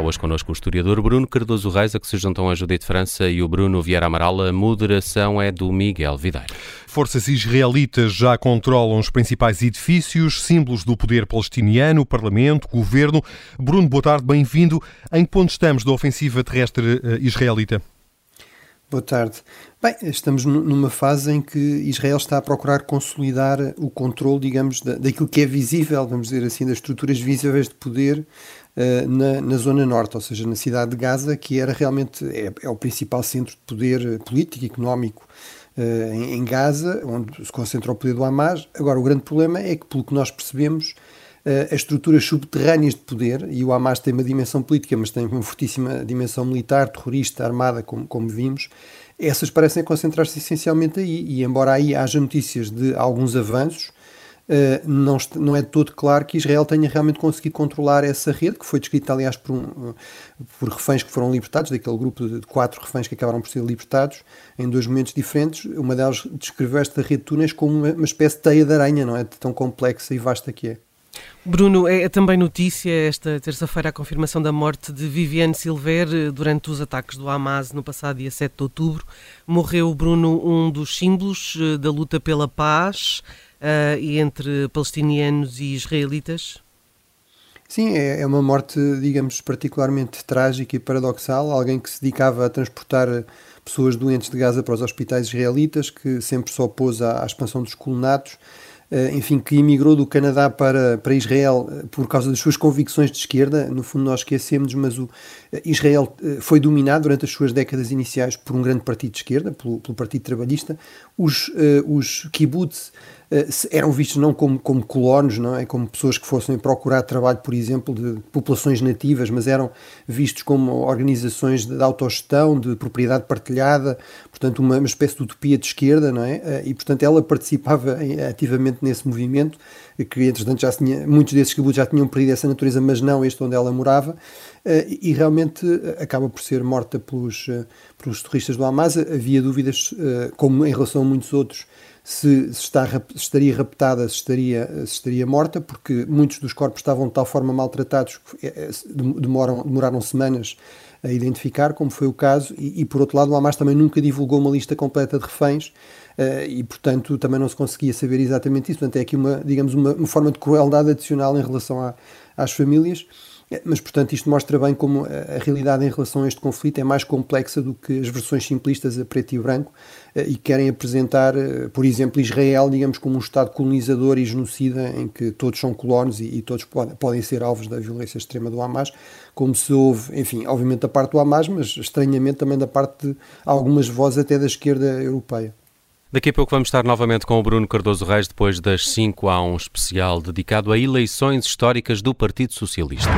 hoje connosco o historiador Bruno Cardoso Reis, a que se juntam a Judite França e o Bruno Vieira Amaral. A moderação é do Miguel Videira. Forças israelitas já controlam os principais edifícios, símbolos do poder palestiniano, parlamento, governo. Bruno, boa tarde, bem-vindo. Em que ponto estamos da ofensiva terrestre eh, israelita? Boa tarde. Bem, estamos numa fase em que Israel está a procurar consolidar o controle, digamos, daquilo que é visível, vamos dizer assim, das estruturas visíveis de poder uh, na, na, zona norte, ou seja, na cidade de Gaza, que era realmente é, é o principal centro de poder político e económico uh, em, em, Gaza, onde se concentra o poder do Hamas. Agora, o grande problema é que, pelo que nós percebemos, as estruturas subterrâneas de poder, e o Hamas tem uma dimensão política, mas tem uma fortíssima dimensão militar, terrorista, armada, como, como vimos, essas parecem concentrar-se essencialmente aí. E embora aí haja notícias de alguns avanços, não, não, é todo claro que Israel tenha realmente conseguido controlar essa rede, que foi descrita, aliás, por, um, por reféns que foram libertados, daquele grupo de quatro reféns que acabaram por ser libertados em dois momentos diferentes. Uma delas descreveu esta rede de túneis como uma, uma espécie de teia de aranha, não é? Tão complexa e vasta que é. Bruno, é também notícia esta terça-feira a confirmação da morte de Viviane Silver eh, durante os ataques do Hamas no passado dia 7 de outubro. Morreu, Bruno, um dos símbolos eh, da luta pela paz uh, entre palestinianos e israelitas? Sim, é, é uma morte, digamos, particularmente trágica e paradoxal. Alguém que se dedicava a transportar pessoas doentes de Gaza para os hospitais israelitas, que sempre se opôs à, à expansão dos colonatos eh, enfim, que emigrou do Canadá para, para Israel eh, por causa das suas convicções de esquerda. No fundo, nós esquecemos, mas o Israel foi dominado durante as suas décadas iniciais por um grande partido de esquerda, pelo, pelo Partido Trabalhista. Os, os kibbutz eram vistos não como, como colonos, não é? como pessoas que fossem procurar trabalho, por exemplo, de populações nativas, mas eram vistos como organizações de autogestão, de propriedade partilhada, portanto, uma, uma espécie de utopia de esquerda, não é? E, portanto, ela participava ativamente nesse movimento, que entretanto já tinha, muitos desses kibbutz já tinham perdido essa natureza, mas não este onde ela morava, eh, e realmente eh, acaba por ser morta pelos, eh, pelos terroristas do Hamas. Havia dúvidas, como em relação a muitos outros, se, se, está, se estaria raptada, se estaria, se estaria morta, porque muitos dos corpos estavam de tal forma maltratados que demoram, demoraram semanas a identificar, como foi o caso, e, e, por outro lado o Hamas também nunca divulgou uma lista completa de reféns uh, e portanto também não se conseguia saber exatamente isso, portanto é aqui uma, digamos, uma, uma forma de crueldade adicional em relação a, às famílias, eh, mas portanto isto mostra bem como a, realidade em relação a este conflito é mais complexa do que as versões simplistas a preto e branco uh, e querem apresentar, uh, por exemplo, Israel, digamos, como um Estado colonizador e genocida em que todos são colonos e, e todos pode, podem ser alvos da violência extrema do Hamas, como se houve, enfim, obviamente da parte do Hamas, mas estranhamente também da parte de algumas vozes até da esquerda europeia. Daqui a pouco vamos estar novamente com o Bruno Cardoso Reis, depois das 5 há um especial dedicado a eleições históricas do Partido Socialista.